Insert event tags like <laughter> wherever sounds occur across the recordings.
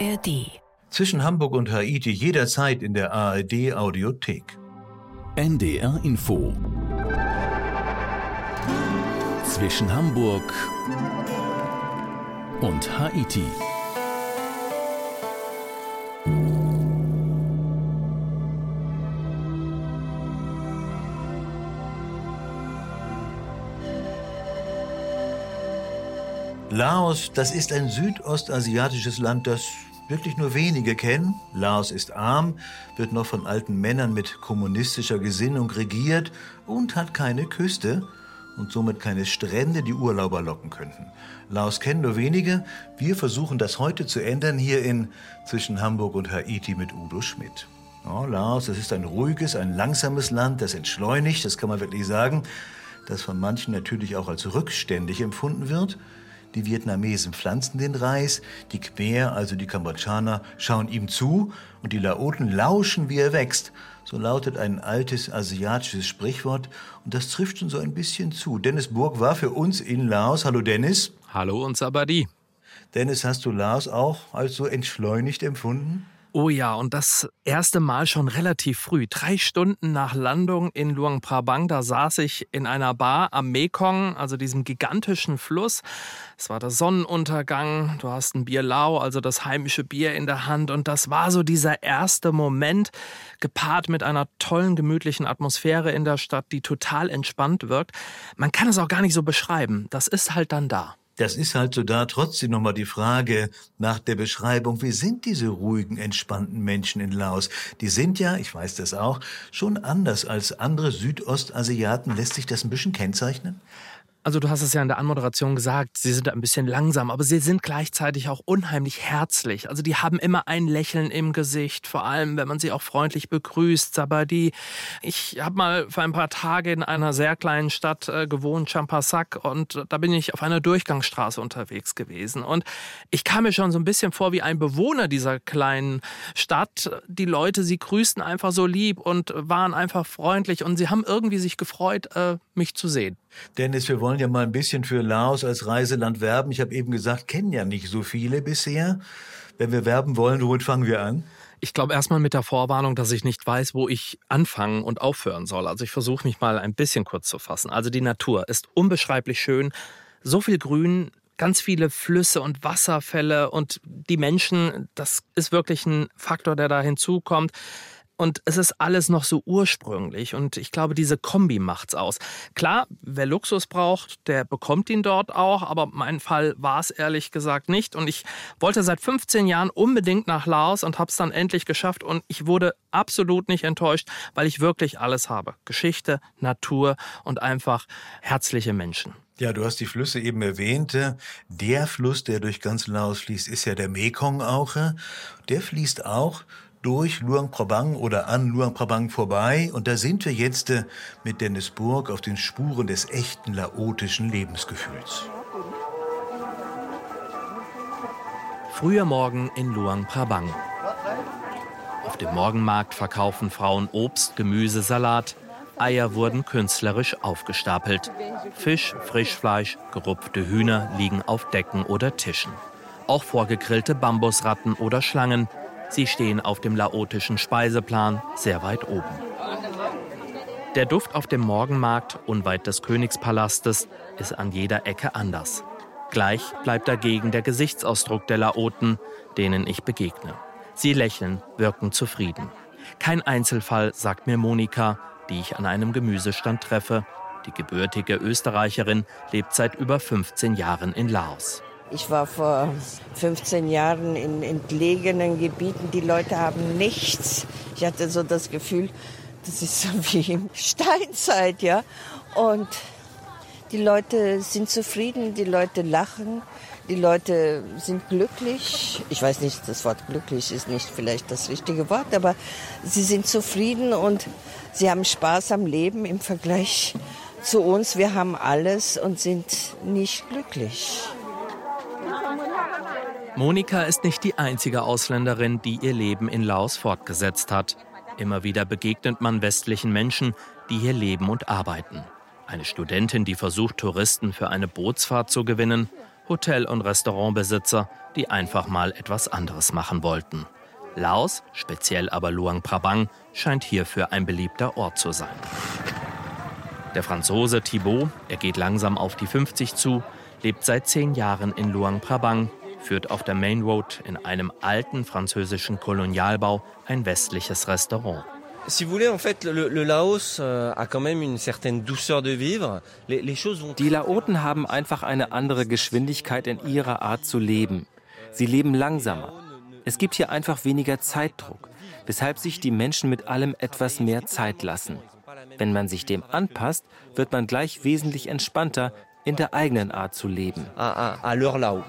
ARD. Zwischen Hamburg und Haiti jederzeit in der ARD Audiothek. NDR Info. Zwischen Hamburg und Haiti. Laos, das ist ein südostasiatisches Land, das wirklich nur wenige kennen. Laos ist arm, wird noch von alten Männern mit kommunistischer Gesinnung regiert und hat keine Küste und somit keine Strände, die Urlauber locken könnten. Laos kennen nur wenige. Wir versuchen das heute zu ändern hier in zwischen Hamburg und Haiti mit Udo Schmidt. Ja, Laos, das ist ein ruhiges, ein langsames Land, das entschleunigt, das kann man wirklich sagen, das von manchen natürlich auch als rückständig empfunden wird. Die Vietnamesen pflanzen den Reis, die Khmer, also die Kambodschaner, schauen ihm zu und die Laoten lauschen, wie er wächst. So lautet ein altes asiatisches Sprichwort und das trifft schon so ein bisschen zu. Dennis Burg war für uns in Laos. Hallo Dennis. Hallo und Sabadi. Dennis, hast du Laos auch als so entschleunigt empfunden? Oh ja, und das erste Mal schon relativ früh. Drei Stunden nach Landung in Luang Prabang, da saß ich in einer Bar am Mekong, also diesem gigantischen Fluss. Es war der Sonnenuntergang, du hast ein Bier Lao, also das heimische Bier in der Hand. Und das war so dieser erste Moment, gepaart mit einer tollen, gemütlichen Atmosphäre in der Stadt, die total entspannt wirkt. Man kann es auch gar nicht so beschreiben. Das ist halt dann da. Das ist halt so da. Trotzdem nochmal die Frage nach der Beschreibung. Wie sind diese ruhigen, entspannten Menschen in Laos? Die sind ja, ich weiß das auch, schon anders als andere Südostasiaten. Lässt sich das ein bisschen kennzeichnen? Also du hast es ja in der Anmoderation gesagt, sie sind ein bisschen langsam, aber sie sind gleichzeitig auch unheimlich herzlich. Also die haben immer ein Lächeln im Gesicht, vor allem wenn man sie auch freundlich begrüßt. Sabadi, ich habe mal für ein paar Tage in einer sehr kleinen Stadt äh, gewohnt, Champasak, und da bin ich auf einer Durchgangsstraße unterwegs gewesen. Und ich kam mir schon so ein bisschen vor wie ein Bewohner dieser kleinen Stadt. Die Leute, sie grüßten einfach so lieb und waren einfach freundlich und sie haben irgendwie sich gefreut, äh, mich zu sehen. Dennis, wir wollen ja mal ein bisschen für Laos als Reiseland werben. Ich habe eben gesagt, kennen ja nicht so viele bisher. Wenn wir werben wollen, womit fangen wir an? Ich glaube erstmal mit der Vorwarnung, dass ich nicht weiß, wo ich anfangen und aufhören soll. Also ich versuche mich mal ein bisschen kurz zu fassen. Also die Natur ist unbeschreiblich schön. So viel Grün, ganz viele Flüsse und Wasserfälle und die Menschen, das ist wirklich ein Faktor, der da hinzukommt. Und es ist alles noch so ursprünglich. Und ich glaube, diese Kombi macht's aus. Klar, wer Luxus braucht, der bekommt ihn dort auch. Aber mein Fall war es ehrlich gesagt nicht. Und ich wollte seit 15 Jahren unbedingt nach Laos und habe es dann endlich geschafft. Und ich wurde absolut nicht enttäuscht, weil ich wirklich alles habe. Geschichte, Natur und einfach herzliche Menschen. Ja, du hast die Flüsse eben erwähnt. Der Fluss, der durch ganz Laos fließt, ist ja der Mekong auch. Der fließt auch durch Luang Prabang oder an Luang Prabang vorbei. Und da sind wir jetzt äh, mit Dennis Burg auf den Spuren des echten laotischen Lebensgefühls. Früher Morgen in Luang Prabang. Auf dem Morgenmarkt verkaufen Frauen Obst, Gemüse, Salat. Eier wurden künstlerisch aufgestapelt. Fisch, Frischfleisch, gerupfte Hühner liegen auf Decken oder Tischen. Auch vorgegrillte Bambusratten oder Schlangen Sie stehen auf dem laotischen Speiseplan sehr weit oben. Der Duft auf dem Morgenmarkt unweit des Königspalastes ist an jeder Ecke anders. Gleich bleibt dagegen der Gesichtsausdruck der Laoten, denen ich begegne. Sie lächeln, wirken zufrieden. Kein Einzelfall, sagt mir Monika, die ich an einem Gemüsestand treffe. Die gebürtige Österreicherin lebt seit über 15 Jahren in Laos. Ich war vor 15 Jahren in entlegenen Gebieten. Die Leute haben nichts. Ich hatte so das Gefühl, das ist so wie in Steinzeit, ja. Und die Leute sind zufrieden, die Leute lachen, die Leute sind glücklich. Ich weiß nicht, das Wort glücklich ist nicht vielleicht das richtige Wort, aber sie sind zufrieden und sie haben Spaß am Leben im Vergleich zu uns. Wir haben alles und sind nicht glücklich. Monika ist nicht die einzige Ausländerin, die ihr Leben in Laos fortgesetzt hat. Immer wieder begegnet man westlichen Menschen, die hier leben und arbeiten. Eine Studentin, die versucht, Touristen für eine Bootsfahrt zu gewinnen. Hotel- und Restaurantbesitzer, die einfach mal etwas anderes machen wollten. Laos, speziell aber Luang Prabang, scheint hierfür ein beliebter Ort zu sein. Der Franzose Thibault, er geht langsam auf die 50 zu, lebt seit zehn Jahren in Luang Prabang, führt auf der Main Road in einem alten französischen Kolonialbau ein westliches Restaurant. Si vous voulez, en fait, le, le Laos a quand même une certaine douceur de vivre. Les, les choses vont Die Laoten haben einfach eine andere Geschwindigkeit in ihrer Art zu leben. Sie leben langsamer. Es gibt hier einfach weniger Zeitdruck, weshalb sich die Menschen mit allem etwas mehr Zeit lassen. Wenn man sich dem anpasst, wird man gleich wesentlich entspannter in der eigenen Art zu leben. leur Lao.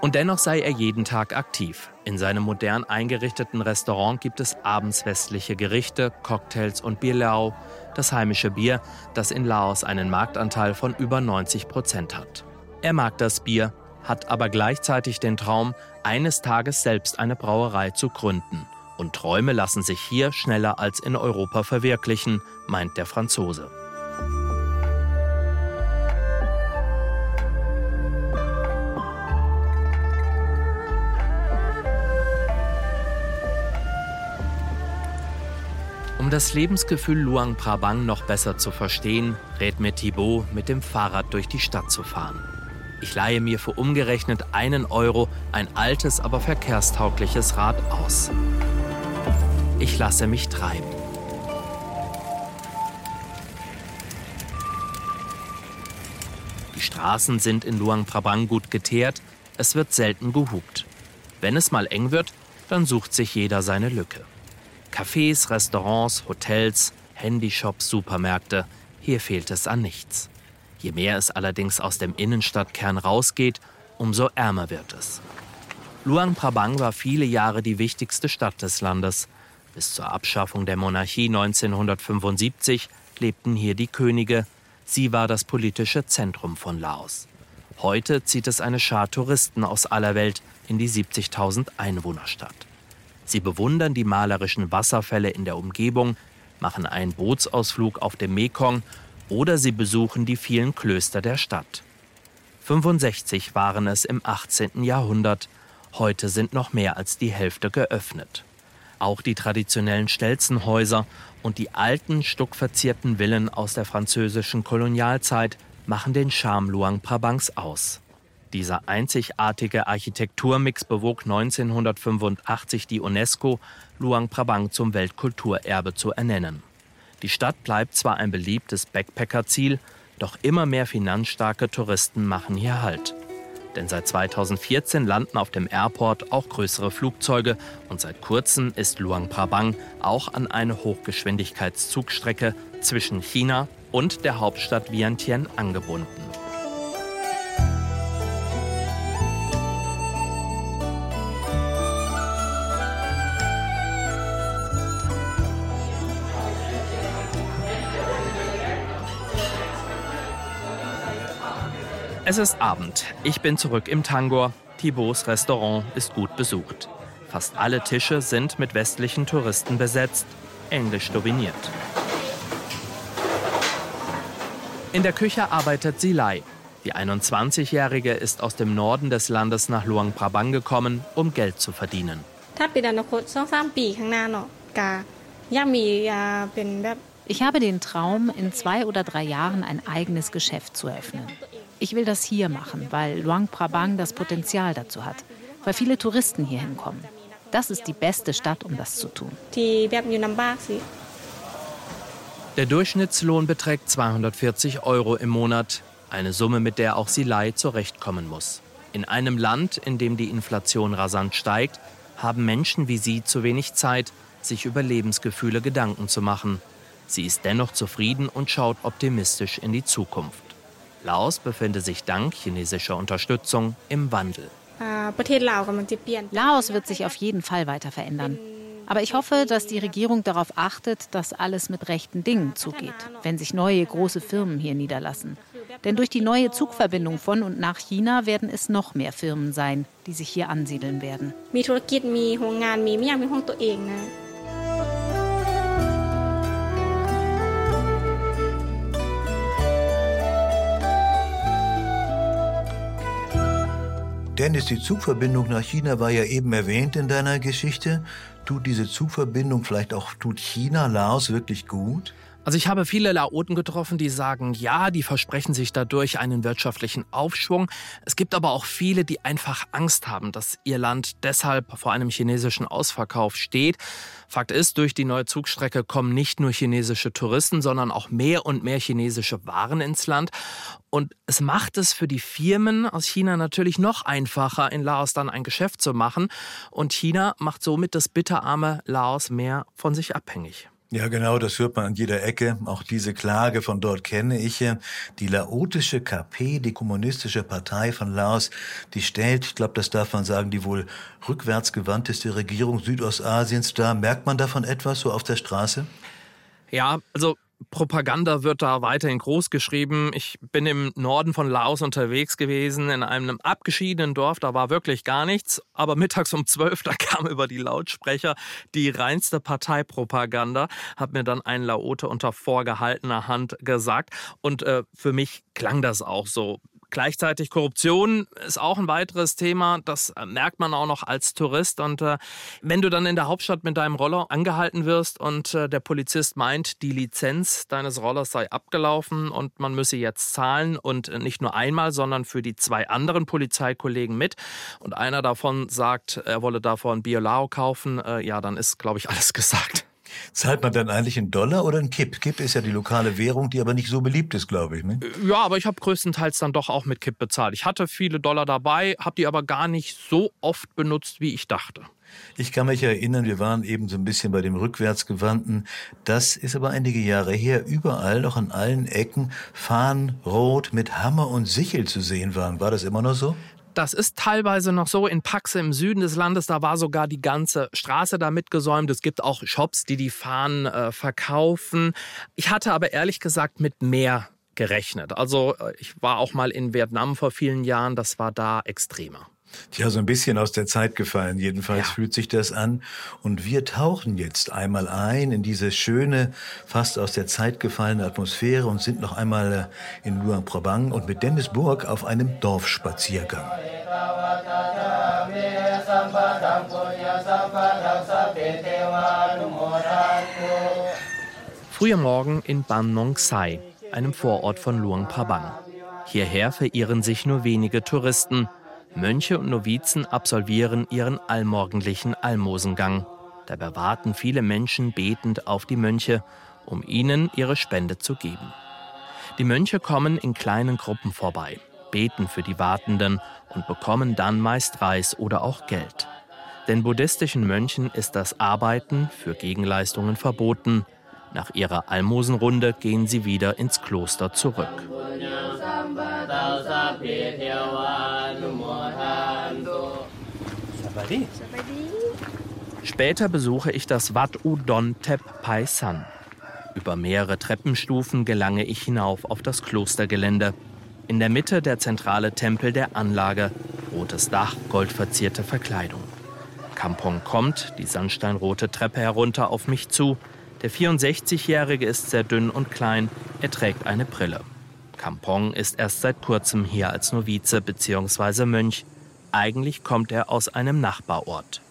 Und dennoch sei er jeden Tag aktiv. In seinem modern eingerichteten Restaurant gibt es abends westliche Gerichte, Cocktails und Bierlau, das heimische Bier, das in Laos einen Marktanteil von über 90 Prozent hat. Er mag das Bier, hat aber gleichzeitig den Traum, eines Tages selbst eine Brauerei zu gründen. Und Träume lassen sich hier schneller als in Europa verwirklichen, meint der Franzose. Um das Lebensgefühl Luang Prabang noch besser zu verstehen, rät mir Thibaut, mit dem Fahrrad durch die Stadt zu fahren. Ich leihe mir für umgerechnet einen Euro ein altes, aber verkehrstaugliches Rad aus. Ich lasse mich treiben. Die Straßen sind in Luang Prabang gut geteert, es wird selten gehupt. Wenn es mal eng wird, dann sucht sich jeder seine Lücke. Cafés, Restaurants, Hotels, Handyshops, Supermärkte, hier fehlt es an nichts. Je mehr es allerdings aus dem Innenstadtkern rausgeht, umso ärmer wird es. Luang Prabang war viele Jahre die wichtigste Stadt des Landes. Bis zur Abschaffung der Monarchie 1975 lebten hier die Könige. Sie war das politische Zentrum von Laos. Heute zieht es eine Schar Touristen aus aller Welt in die 70.000 Einwohnerstadt. Sie bewundern die malerischen Wasserfälle in der Umgebung, machen einen Bootsausflug auf dem Mekong oder sie besuchen die vielen Klöster der Stadt. 65 waren es im 18. Jahrhundert, heute sind noch mehr als die Hälfte geöffnet. Auch die traditionellen Stelzenhäuser und die alten, stuckverzierten Villen aus der französischen Kolonialzeit machen den Charme Luang Prabangs aus. Dieser einzigartige Architekturmix bewog 1985 die UNESCO, Luang Prabang zum Weltkulturerbe zu ernennen. Die Stadt bleibt zwar ein beliebtes Backpackerziel, doch immer mehr finanzstarke Touristen machen hier Halt. Denn seit 2014 landen auf dem Airport auch größere Flugzeuge und seit kurzem ist Luang Prabang auch an eine Hochgeschwindigkeitszugstrecke zwischen China und der Hauptstadt Vientiane angebunden. Es ist Abend. Ich bin zurück im Tangor. Thibauts Restaurant ist gut besucht. Fast alle Tische sind mit westlichen Touristen besetzt, englisch dominiert. In der Küche arbeitet Silai. Die 21-Jährige ist aus dem Norden des Landes nach Luang Prabang gekommen, um Geld zu verdienen. Ich habe den Traum, in zwei oder drei Jahren ein eigenes Geschäft zu eröffnen. Ich will das hier machen, weil Luang Prabang das Potenzial dazu hat, weil viele Touristen hier hinkommen. Das ist die beste Stadt, um das zu tun. Der Durchschnittslohn beträgt 240 Euro im Monat, eine Summe, mit der auch Silai zurechtkommen muss. In einem Land, in dem die Inflation rasant steigt, haben Menschen wie sie zu wenig Zeit, sich über Lebensgefühle Gedanken zu machen. Sie ist dennoch zufrieden und schaut optimistisch in die Zukunft. Laos befinde sich dank chinesischer Unterstützung im Wandel. Laos wird sich auf jeden Fall weiter verändern. Aber ich hoffe, dass die Regierung darauf achtet, dass alles mit rechten Dingen zugeht, wenn sich neue große Firmen hier niederlassen. Denn durch die neue Zugverbindung von und nach China werden es noch mehr Firmen sein, die sich hier ansiedeln werden. Dennis, die Zugverbindung nach China war ja eben erwähnt in deiner Geschichte. Tut diese Zugverbindung vielleicht auch, tut China Laos wirklich gut? Also ich habe viele Laoten getroffen, die sagen, ja, die versprechen sich dadurch einen wirtschaftlichen Aufschwung. Es gibt aber auch viele, die einfach Angst haben, dass ihr Land deshalb vor einem chinesischen Ausverkauf steht. Fakt ist, durch die neue Zugstrecke kommen nicht nur chinesische Touristen, sondern auch mehr und mehr chinesische Waren ins Land. Und es macht es für die Firmen aus China natürlich noch einfacher, in Laos dann ein Geschäft zu machen. Und China macht somit das bitterarme Laos mehr von sich abhängig. Ja, genau, das hört man an jeder Ecke. Auch diese Klage von dort kenne ich. Die laotische KP, die kommunistische Partei von Laos, die stellt, ich glaube, das darf man sagen, die wohl rückwärtsgewandteste Regierung Südostasiens dar. Merkt man davon etwas so auf der Straße? Ja, also Propaganda wird da weiterhin groß geschrieben. Ich bin im Norden von Laos unterwegs gewesen, in einem abgeschiedenen Dorf, da war wirklich gar nichts. Aber mittags um zwölf, <laughs> da kam über die Lautsprecher die reinste Parteipropaganda, hat mir dann ein Laote unter vorgehaltener Hand gesagt. Und äh, für mich klang das auch so. Gleichzeitig Korruption ist auch ein weiteres Thema. Das äh, merkt man auch noch als Tourist. Und äh, wenn du dann in der Hauptstadt mit deinem Roller angehalten wirst und äh, der Polizist meint, die Lizenz deines Rollers sei abgelaufen und man müsse jetzt zahlen und nicht nur einmal, sondern für die zwei anderen Polizeikollegen mit. Und einer davon sagt, er wolle davon Biolao kaufen. Äh, ja, dann ist, glaube ich, <laughs> alles gesagt. Zahlt man dann eigentlich in Dollar oder in Kipp? Kipp ist ja die lokale Währung, die aber nicht so beliebt ist, glaube ich. Ne? Ja, aber ich habe größtenteils dann doch auch mit Kipp bezahlt. Ich hatte viele Dollar dabei, habe die aber gar nicht so oft benutzt, wie ich dachte. Ich kann mich erinnern, wir waren eben so ein bisschen bei dem Rückwärtsgewandten. Das ist aber einige Jahre her. Überall, noch an allen Ecken, Fahnen rot mit Hammer und Sichel zu sehen waren. War das immer noch so? Das ist teilweise noch so in Paxe im Süden des Landes. Da war sogar die ganze Straße da mitgesäumt. Es gibt auch Shops, die die Fahnen äh, verkaufen. Ich hatte aber ehrlich gesagt mit mehr gerechnet. Also äh, ich war auch mal in Vietnam vor vielen Jahren. Das war da extremer. Tja, so ein bisschen aus der Zeit gefallen. Jedenfalls ja. fühlt sich das an. Und wir tauchen jetzt einmal ein in diese schöne, fast aus der Zeit gefallene Atmosphäre und sind noch einmal äh, in Luang Prabang und mit Dennis Burg auf einem Dorfspaziergang. Früher Morgen in Ban Nong Sai, einem Vorort von Luang Prabang. Hierher verirren sich nur wenige Touristen – Mönche und Novizen absolvieren ihren allmorgendlichen Almosengang. Dabei warten viele Menschen betend auf die Mönche, um ihnen ihre Spende zu geben. Die Mönche kommen in kleinen Gruppen vorbei, beten für die Wartenden und bekommen dann meist Reis oder auch Geld. Den buddhistischen Mönchen ist das Arbeiten für Gegenleistungen verboten. Nach ihrer Almosenrunde gehen sie wieder ins Kloster zurück. Später besuche ich das Wat Udon Tep Pai San. Über mehrere Treppenstufen gelange ich hinauf auf das Klostergelände. In der Mitte der zentrale Tempel der Anlage, rotes Dach, goldverzierte Verkleidung. Kampong kommt die sandsteinrote Treppe herunter auf mich zu. Der 64-Jährige ist sehr dünn und klein, er trägt eine Brille. Kampong ist erst seit kurzem hier als Novize bzw. Mönch. Eigentlich kommt er aus einem Nachbarort.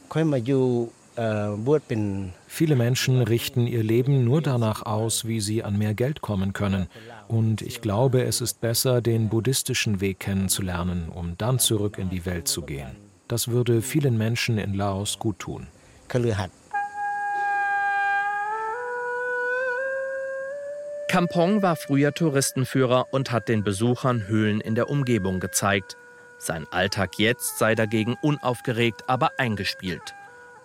Viele Menschen richten ihr Leben nur danach aus, wie sie an mehr Geld kommen können. Und ich glaube, es ist besser, den buddhistischen Weg kennenzulernen, um dann zurück in die Welt zu gehen. Das würde vielen Menschen in Laos gut tun. Kampong war früher Touristenführer und hat den Besuchern Höhlen in der Umgebung gezeigt. Sein Alltag jetzt sei dagegen unaufgeregt, aber eingespielt.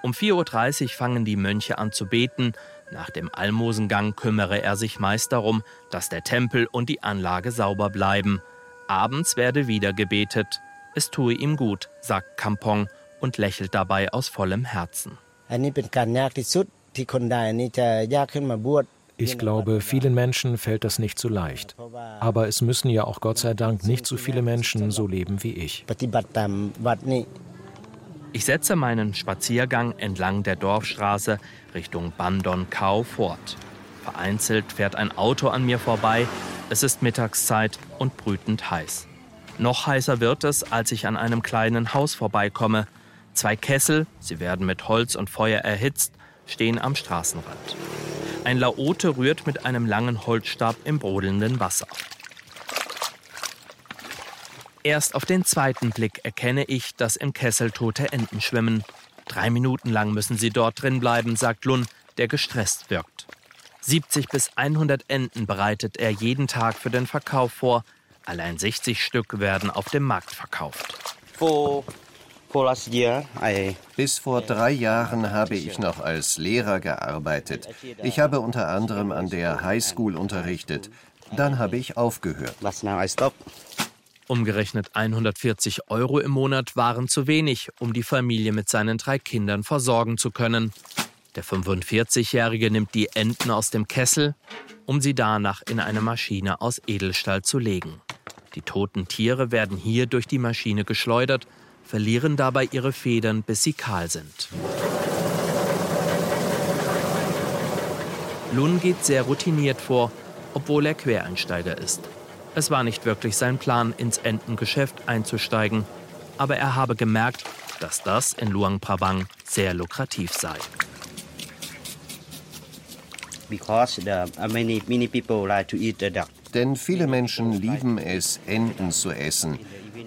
Um 4.30 Uhr fangen die Mönche an zu beten. Nach dem Almosengang kümmere er sich meist darum, dass der Tempel und die Anlage sauber bleiben. Abends werde wieder gebetet. Es tue ihm gut, sagt Kampong und lächelt dabei aus vollem Herzen. Ich glaube, vielen Menschen fällt das nicht so leicht. Aber es müssen ja auch Gott sei Dank nicht so viele Menschen so leben wie ich. Ich setze meinen Spaziergang entlang der Dorfstraße Richtung Bandon Kau fort. Vereinzelt fährt ein Auto an mir vorbei. Es ist Mittagszeit und brütend heiß. Noch heißer wird es, als ich an einem kleinen Haus vorbeikomme. Zwei Kessel, sie werden mit Holz und Feuer erhitzt, stehen am Straßenrand. Ein Laote rührt mit einem langen Holzstab im brodelnden Wasser. Erst auf den zweiten Blick erkenne ich, dass im Kessel tote Enten schwimmen. Drei Minuten lang müssen sie dort drin bleiben, sagt Lun, der gestresst wirkt. 70 bis 100 Enten bereitet er jeden Tag für den Verkauf vor. Allein 60 Stück werden auf dem Markt verkauft. Bis vor drei Jahren habe ich noch als Lehrer gearbeitet. Ich habe unter anderem an der High School unterrichtet. Dann habe ich aufgehört. Umgerechnet 140 Euro im Monat waren zu wenig, um die Familie mit seinen drei Kindern versorgen zu können. Der 45-Jährige nimmt die Enten aus dem Kessel, um sie danach in eine Maschine aus Edelstahl zu legen. Die toten Tiere werden hier durch die Maschine geschleudert, verlieren dabei ihre Federn, bis sie kahl sind. Lun geht sehr routiniert vor, obwohl er Quereinsteiger ist. Es war nicht wirklich sein Plan, ins Entengeschäft einzusteigen, aber er habe gemerkt, dass das in Luang Prabang sehr lukrativ sei. Denn viele Menschen lieben es, Enten zu essen.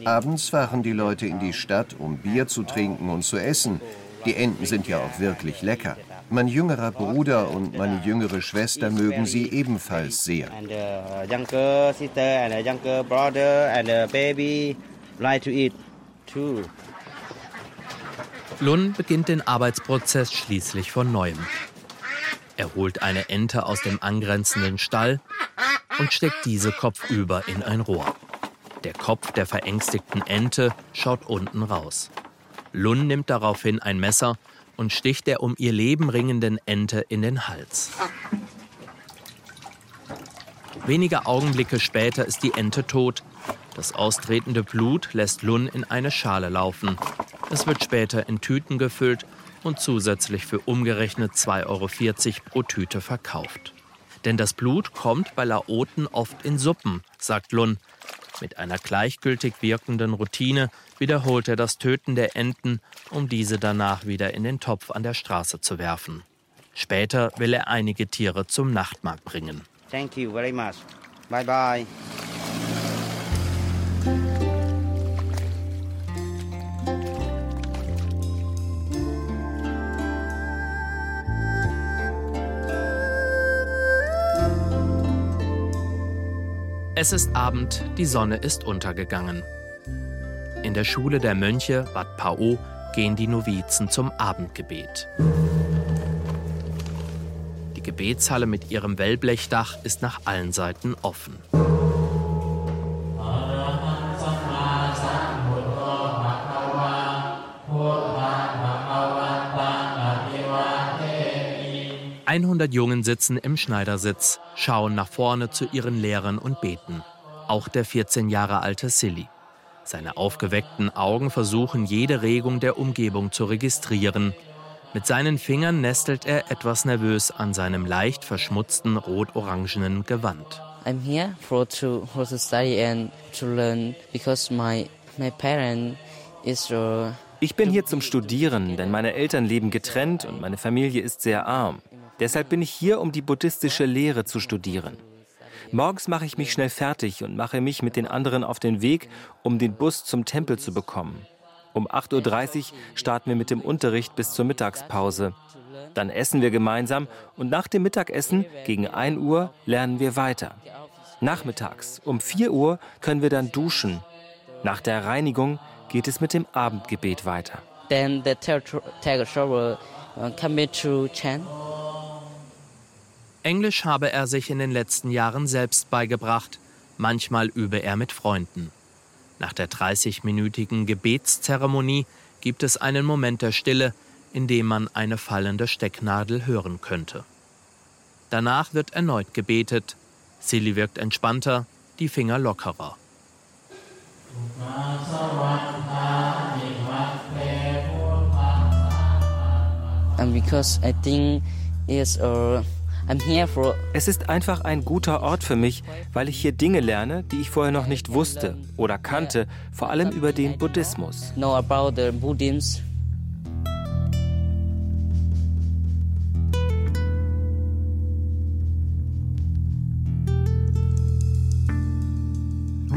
Abends fahren die Leute in die Stadt, um Bier zu trinken und zu essen. Die Enten sind ja auch wirklich lecker. Mein jüngerer Bruder und meine jüngere Schwester mögen sie ebenfalls sehr. Lun beginnt den Arbeitsprozess schließlich von neuem. Er holt eine Ente aus dem angrenzenden Stall und steckt diese kopfüber in ein Rohr. Der Kopf der verängstigten Ente schaut unten raus. Lun nimmt daraufhin ein Messer und sticht der um ihr Leben ringenden Ente in den Hals. Wenige Augenblicke später ist die Ente tot. Das austretende Blut lässt Lun in eine Schale laufen. Es wird später in Tüten gefüllt und zusätzlich für umgerechnet 2,40 Euro pro Tüte verkauft. Denn das Blut kommt bei Laoten oft in Suppen, sagt Lun. Mit einer gleichgültig wirkenden Routine wiederholt er das Töten der Enten, um diese danach wieder in den Topf an der Straße zu werfen. Später will er einige Tiere zum Nachtmarkt bringen. Thank you very much. Bye bye. Es ist Abend, die Sonne ist untergegangen. In der Schule der Mönche Wat Pao gehen die Novizen zum Abendgebet. Die Gebetshalle mit ihrem Wellblechdach ist nach allen Seiten offen. 100 Jungen sitzen im Schneidersitz, schauen nach vorne zu ihren Lehrern und beten. Auch der 14 Jahre alte Silly. Seine aufgeweckten Augen versuchen jede Regung der Umgebung zu registrieren. Mit seinen Fingern nestelt er etwas nervös an seinem leicht verschmutzten rot-orangenen Gewand. I'm here for to for to study and to learn because my my parent is uh, ich bin hier zum Studieren, denn meine Eltern leben getrennt und meine Familie ist sehr arm. Deshalb bin ich hier, um die buddhistische Lehre zu studieren. Morgens mache ich mich schnell fertig und mache mich mit den anderen auf den Weg, um den Bus zum Tempel zu bekommen. Um 8.30 Uhr starten wir mit dem Unterricht bis zur Mittagspause. Dann essen wir gemeinsam und nach dem Mittagessen gegen 1 Uhr lernen wir weiter. Nachmittags um 4 Uhr können wir dann duschen. Nach der Reinigung geht es mit dem Abendgebet weiter. Then the uh. Englisch habe er sich in den letzten Jahren selbst beigebracht, manchmal übe er mit Freunden. Nach der 30-minütigen Gebetszeremonie gibt es einen Moment der Stille, in dem man eine fallende Stecknadel hören könnte. Danach wird erneut gebetet. Silly wirkt entspannter, die Finger lockerer. And because I think it's a Es ist einfach ein guter Ort für mich, weil ich hier Dinge lerne, die ich vorher noch nicht wusste oder kannte, vor allem über den Buddhismus. Know about the Buddhism.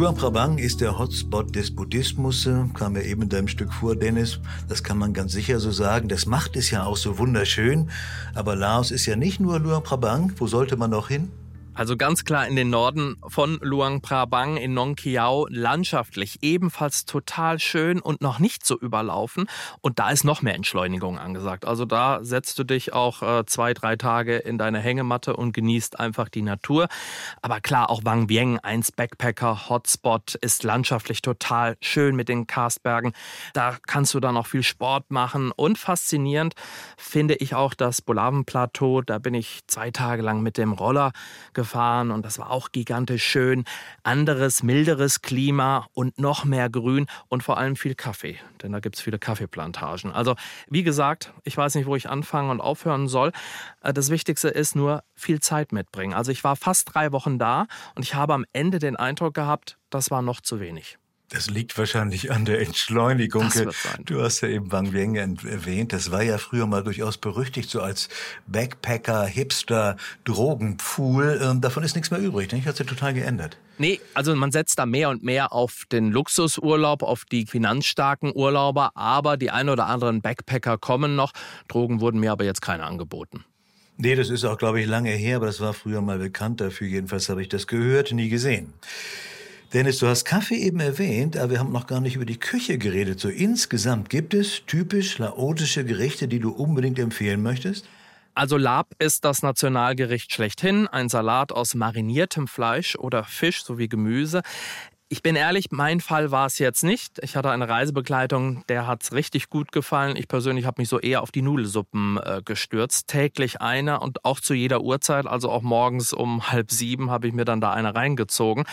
Luang Prabang ist der Hotspot des Buddhismus, kam ja eben in deinem Stück vor, Dennis. Das kann man ganz sicher so sagen. Das macht es ja auch so wunderschön. Aber Laos ist ja nicht nur Luang Prabang. Wo sollte man noch hin? Also ganz klar in den Norden von Luang Prabang in Nong Kiao, landschaftlich ebenfalls total schön und noch nicht so überlaufen. Und da ist noch mehr Entschleunigung angesagt. Also da setzt du dich auch äh, zwei, drei Tage in deine Hängematte und genießt einfach die Natur. Aber klar, auch Wang Vieng, eins Backpacker-Hotspot, ist landschaftlich total schön mit den Karstbergen. Da kannst du dann auch viel Sport machen. Und faszinierend finde ich auch das Bolaven-Plateau. Da bin ich zwei Tage lang mit dem Roller gefahren gefahren und das war auch gigantisch schön. Anderes, milderes Klima und noch mehr Grün und vor allem viel Kaffee, denn da gibt es viele Kaffeeplantagen. Also wie gesagt, ich weiß nicht, wo ich anfangen und aufhören soll. Äh, das Wichtigste ist nur viel Zeit mitbringen. Also ich war fast drei Wochen da und ich habe am Ende den Eindruck gehabt, das war noch zu wenig. Das liegt wahrscheinlich an der Entschleunigung. Das. Du hast ja eben Wang Vieng erwähnt. Das war ja früher mal durchaus berüchtigt, so als Backpacker, Hipster, Drogenpfuhl. Ähm, davon ist nichts mehr übrig. Nicht? Hat sich total geändert. Nee, also man setzt da mehr und mehr auf den Luxusurlaub, auf die finanzstarken Urlauber. Aber die ein oder anderen Backpacker kommen noch. Drogen wurden mir aber jetzt keine angeboten. Nee, das ist auch, glaube ich, lange her, aber das war früher mal bekannt dafür. Jedenfalls habe ich das gehört, nie gesehen. Dennis, du hast Kaffee eben erwähnt, aber wir haben noch gar nicht über die Küche geredet. So insgesamt gibt es typisch laotische Gerichte, die du unbedingt empfehlen möchtest? Also Lab ist das Nationalgericht schlechthin, ein Salat aus mariniertem Fleisch oder Fisch sowie Gemüse. Ich bin ehrlich, mein Fall war es jetzt nicht. Ich hatte eine Reisebegleitung, der hat es richtig gut gefallen. Ich persönlich habe mich so eher auf die Nudelsuppen äh, gestürzt. Täglich eine und auch zu jeder Uhrzeit, also auch morgens um halb sieben habe ich mir dann da eine reingezogen.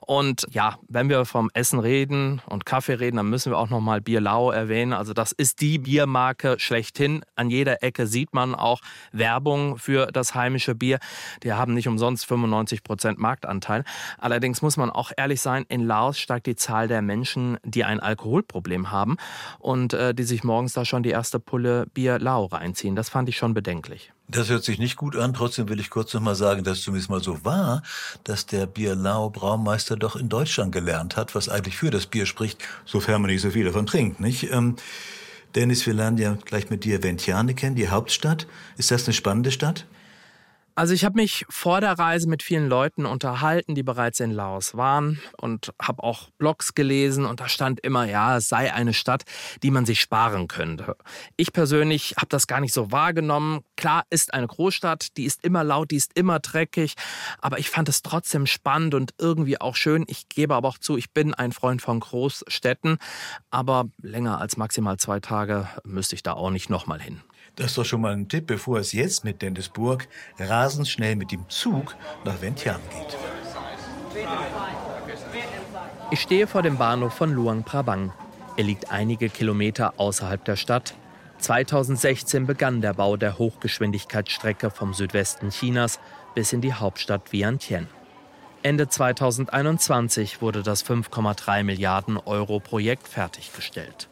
Und ja, wenn wir vom Essen reden und Kaffee reden, dann müssen wir auch nochmal Bierlau erwähnen. Also das ist die Biermarke schlechthin. An jeder Ecke sieht man auch Werbung für das heimische Bier. Die haben nicht umsonst 95 Prozent Marktanteil. Allerdings muss man auch ehrlich sein, in Laos steigt die Zahl der Menschen, die ein Alkoholproblem haben und äh, die sich morgens da schon die erste Pulle Bier Lao reinziehen. Das fand ich schon bedenklich. Das hört sich nicht gut an. Trotzdem will ich kurz noch mal sagen, dass es zumindest mal so war, dass der Bierlau Braumeister doch in Deutschland gelernt hat, was eigentlich für das Bier spricht, sofern man nicht so viel davon trinkt, nicht? Ähm, Dennis, wir lernen ja gleich mit dir Vientiane kennen, die Hauptstadt. Ist das eine spannende Stadt? Also ich habe mich vor der Reise mit vielen Leuten unterhalten, die bereits in Laos waren und habe auch Blogs gelesen und da stand immer, ja, es sei eine Stadt, die man sich sparen könnte. Ich persönlich habe das gar nicht so wahrgenommen. Klar ist eine Großstadt, die ist immer laut, die ist immer dreckig, aber ich fand es trotzdem spannend und irgendwie auch schön. Ich gebe aber auch zu, ich bin ein Freund von Großstädten, aber länger als maximal zwei Tage müsste ich da auch nicht nochmal hin. Das ist doch schon mal ein Tipp, bevor es jetzt mit Dennisburg rasend schnell mit dem Zug nach Vientiane geht. Ich stehe vor dem Bahnhof von Luang Prabang. Er liegt einige Kilometer außerhalb der Stadt. 2016 begann der Bau der Hochgeschwindigkeitsstrecke vom Südwesten Chinas bis in die Hauptstadt Vientiane. Ende 2021 wurde das 5,3 Milliarden Euro Projekt fertiggestellt.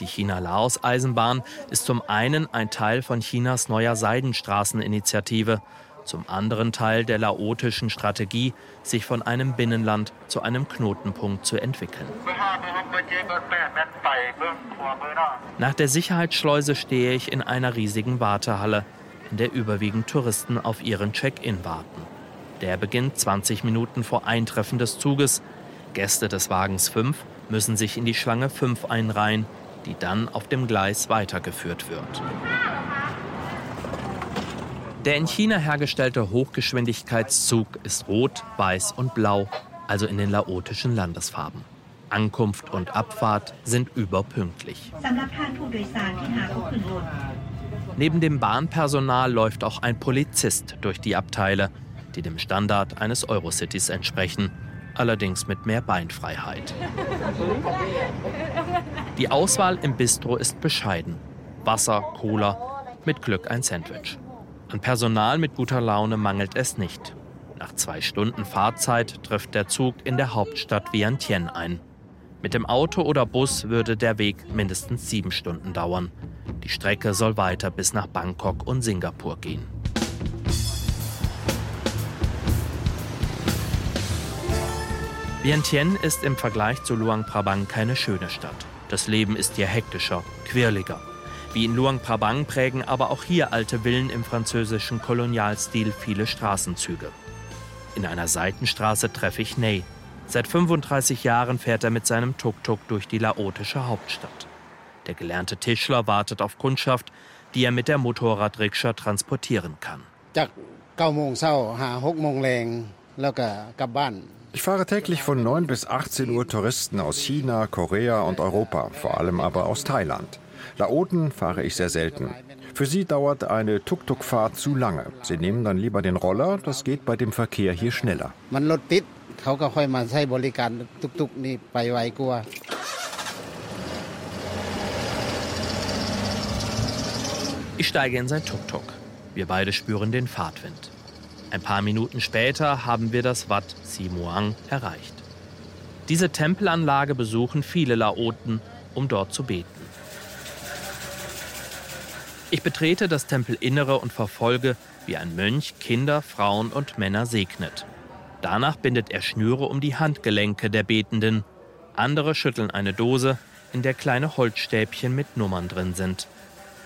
Die China-Laos-Eisenbahn ist zum einen ein Teil von Chinas neuer Seidenstraßeninitiative, zum anderen Teil der laotischen Strategie, sich von einem Binnenland zu einem Knotenpunkt zu entwickeln. Nach der Sicherheitsschleuse stehe ich in einer riesigen Wartehalle, in der überwiegend Touristen auf ihren Check-in warten. Der beginnt 20 Minuten vor Eintreffen des Zuges. Gäste des Wagens 5 müssen sich in die Schlange 5 einreihen, die dann auf dem Gleis weitergeführt wird. Der in China hergestellte Hochgeschwindigkeitszug ist rot, weiß und blau, also in den laotischen Landesfarben. Ankunft und Abfahrt sind überpünktlich. Neben dem Bahnpersonal läuft auch ein Polizist durch die Abteile, die dem Standard eines Eurocities entsprechen, allerdings mit mehr Beinfreiheit. Die Auswahl im Bistro ist bescheiden. Wasser, Cola, mit Glück ein Sandwich. An Personal mit guter Laune mangelt es nicht. Nach zwei Stunden Fahrzeit trifft der Zug in der Hauptstadt Vientiane ein. Mit dem Auto oder Bus würde der Weg mindestens sieben Stunden dauern. Die Strecke soll weiter bis nach Bangkok und Singapur gehen. Vientiane ist im Vergleich zu Luang Prabang keine schöne Stadt. Das Leben ist hier hektischer, quirliger. Wie in Luang Prabang prägen aber auch hier alte Villen im französischen Kolonialstil viele Straßenzüge. In einer Seitenstraße treffe ich Ney. Seit 35 Jahren fährt er mit seinem Tuk-Tuk durch die laotische Hauptstadt. Der gelernte Tischler wartet auf Kundschaft, die er mit der Motorradrikscha transportieren kann. Ich fahre täglich von 9 bis 18 Uhr Touristen aus China, Korea und Europa, vor allem aber aus Thailand. Laoten fahre ich sehr selten. Für sie dauert eine Tuk-Tuk-Fahrt zu lange. Sie nehmen dann lieber den Roller, das geht bei dem Verkehr hier schneller. Ich steige in sein Tuk-Tuk. Wir beide spüren den Fahrtwind. Ein paar Minuten später haben wir das Wat Simuang erreicht. Diese Tempelanlage besuchen viele Laoten, um dort zu beten. Ich betrete das Tempelinnere und verfolge, wie ein Mönch Kinder, Frauen und Männer segnet. Danach bindet er Schnüre um die Handgelenke der Betenden. Andere schütteln eine Dose, in der kleine Holzstäbchen mit Nummern drin sind.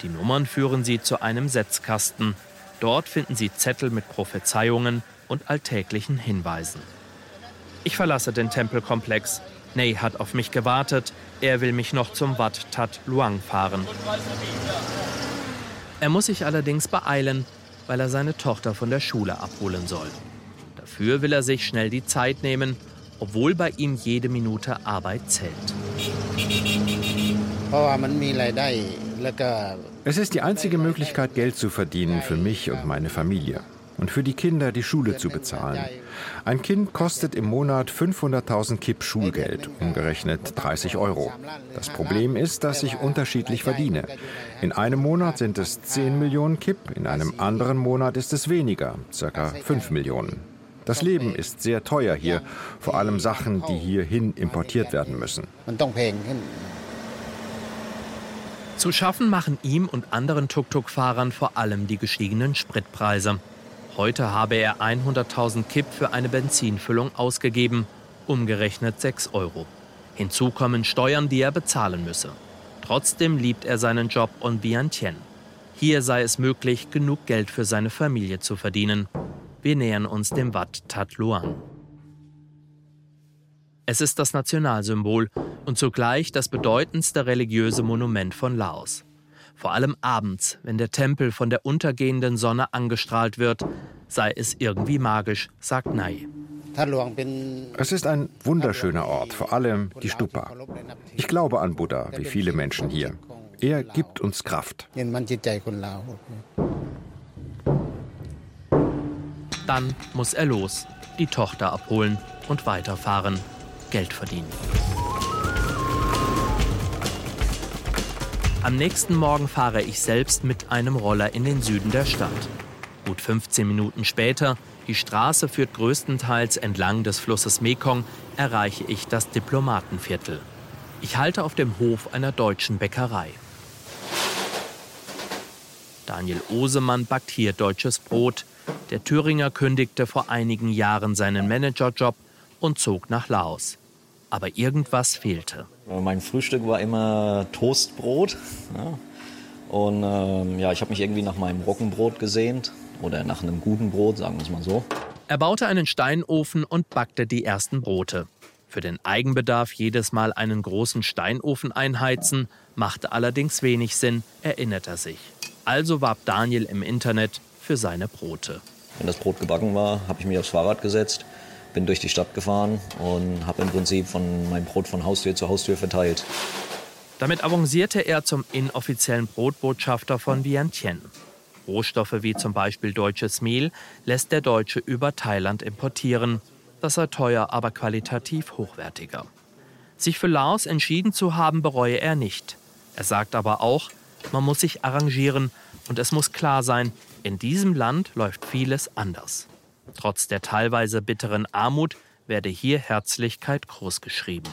Die Nummern führen sie zu einem Setzkasten. Dort finden sie Zettel mit Prophezeiungen und alltäglichen Hinweisen. Ich verlasse den Tempelkomplex. Ney hat auf mich gewartet. Er will mich noch zum Wat Tat Luang fahren. Er muss sich allerdings beeilen, weil er seine Tochter von der Schule abholen soll. Dafür will er sich schnell die Zeit nehmen, obwohl bei ihm jede Minute Arbeit zählt. <laughs> Es ist die einzige Möglichkeit, Geld zu verdienen für mich und meine Familie und für die Kinder die Schule zu bezahlen. Ein Kind kostet im Monat 500.000 Kip Schulgeld, umgerechnet 30 Euro. Das Problem ist, dass ich unterschiedlich verdiene. In einem Monat sind es 10 Millionen Kip, in einem anderen Monat ist es weniger, ca. 5 Millionen. Das Leben ist sehr teuer hier, vor allem Sachen, die hierhin importiert werden müssen. Zu schaffen machen ihm und anderen Tuk-Tuk-Fahrern vor allem die gestiegenen Spritpreise. Heute habe er 100.000 Kipp für eine Benzinfüllung ausgegeben, umgerechnet 6 Euro. Hinzu kommen Steuern, die er bezahlen müsse. Trotzdem liebt er seinen Job und Vientiane. Hier sei es möglich, genug Geld für seine Familie zu verdienen. Wir nähern uns dem Wat Tat Luang. Es ist das Nationalsymbol und zugleich das bedeutendste religiöse Monument von Laos. Vor allem abends, wenn der Tempel von der untergehenden Sonne angestrahlt wird, sei es irgendwie magisch, sagt Nai. Es ist ein wunderschöner Ort, vor allem die Stupa. Ich glaube an Buddha, wie viele Menschen hier. Er gibt uns Kraft. Dann muss er los, die Tochter abholen und weiterfahren, Geld verdienen. Am nächsten Morgen fahre ich selbst mit einem Roller in den Süden der Stadt. Gut 15 Minuten später, die Straße führt größtenteils entlang des Flusses Mekong, erreiche ich das Diplomatenviertel. Ich halte auf dem Hof einer deutschen Bäckerei. Daniel Osemann backt hier deutsches Brot. Der Thüringer kündigte vor einigen Jahren seinen Managerjob und zog nach Laos. Aber irgendwas fehlte. Mein Frühstück war immer Toastbrot. Ja. Und ähm, ja, ich habe mich irgendwie nach meinem Roggenbrot gesehnt oder nach einem guten Brot, sagen wir es mal so. Er baute einen Steinofen und backte die ersten Brote. Für den Eigenbedarf jedes Mal einen großen Steinofen einheizen, machte allerdings wenig Sinn, erinnert er sich. Also warb Daniel im Internet für seine Brote. Wenn das Brot gebacken war, habe ich mich aufs Fahrrad gesetzt, bin durch die Stadt gefahren und habe im Prinzip von meinem Brot von Haustür zu Haustür verteilt. Damit avancierte er zum inoffiziellen Brotbotschafter von Vientiane. Rohstoffe wie zum Beispiel deutsches Mehl lässt der Deutsche über Thailand importieren. Das sei teuer, aber qualitativ hochwertiger. Sich für Laos entschieden zu haben, bereue er nicht. Er sagt aber auch, man muss sich arrangieren und es muss klar sein, In diesem Land läuft vieles anders. Trotz der teilweise bitteren Armut werde hier Herzlichkeit großgeschrieben.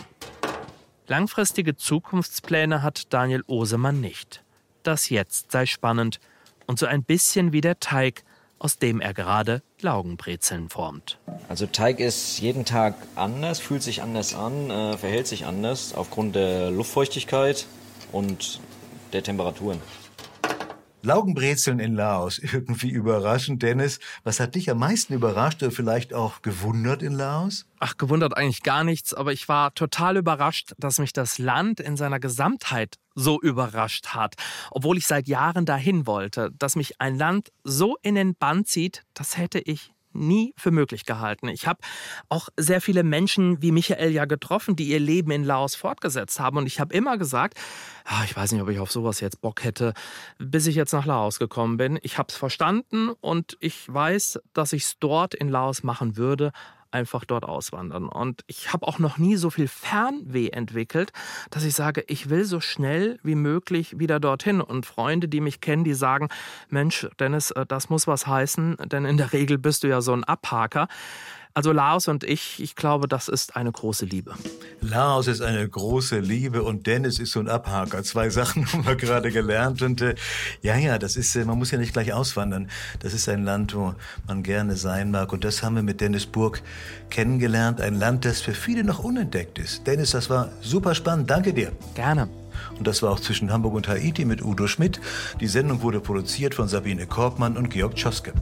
Langfristige Zukunftspläne hat Daniel Osemann nicht. Das Jetzt sei spannend und so ein bisschen wie der Teig, aus dem er gerade Laugenbrezeln formt. Also Teig ist jeden Tag anders, fühlt sich anders an, äh, verhält sich anders aufgrund der Luftfeuchtigkeit und der Temperaturen. Laugenbrezeln in Laos, <laughs> irgendwie überraschend. Dennis, was hat dich am meisten überrascht oder vielleicht auch gewundert in Laos? Ach, gewundert eigentlich gar nichts, aber ich war total überrascht, dass mich das Land in seiner Gesamtheit so überrascht hat, obwohl ich seit Jahren dahin wollte, dass mich ein Land so in den Bann zieht, das hätte ich nie für möglich gehalten. Ich habe auch sehr viele Menschen wie Michael ja getroffen, die ihr Leben in Laos fortgesetzt haben. Und ich habe immer gesagt, ah, ich weiß nicht, ob ich auf sowas jetzt Bock hätte, bis ich jetzt nach Laos gekommen bin. Ich habe es verstanden und ich weiß, dass ich es dort in Laos machen würde, einfach dort auswandern. Und ich habe auch noch nie so viel Fernweh entwickelt, dass ich sage, ich will so schnell wie möglich wieder dorthin. Und Freunde, die mich kennen, die sagen, Mensch, Dennis, äh, das muss was heißen, denn in der Regel bist du ja so ein Abhaker. Also Laos und ich, ich glaube, das ist eine große Liebe. Laos ist eine große Liebe und Dennis ist so ein Abhaker. Zwei Sachen <laughs> haben wir gerade gelernt und äh, ja, ja, das ist, äh, man muss ja nicht gleich auswandern. Das ist ein Land, wo man gerne sein mag und das haben wir mit Dennis Burg kennengelernt. Ein Land, das für viele noch unentdeckt ist. Dennis, das war super spannend. Danke dir. Gerne. Und das war auch zwischen Hamburg und Haiti mit Udo Schmidt. Die Sendung wurde produziert von Sabine Korbmann und Georg Tschoske.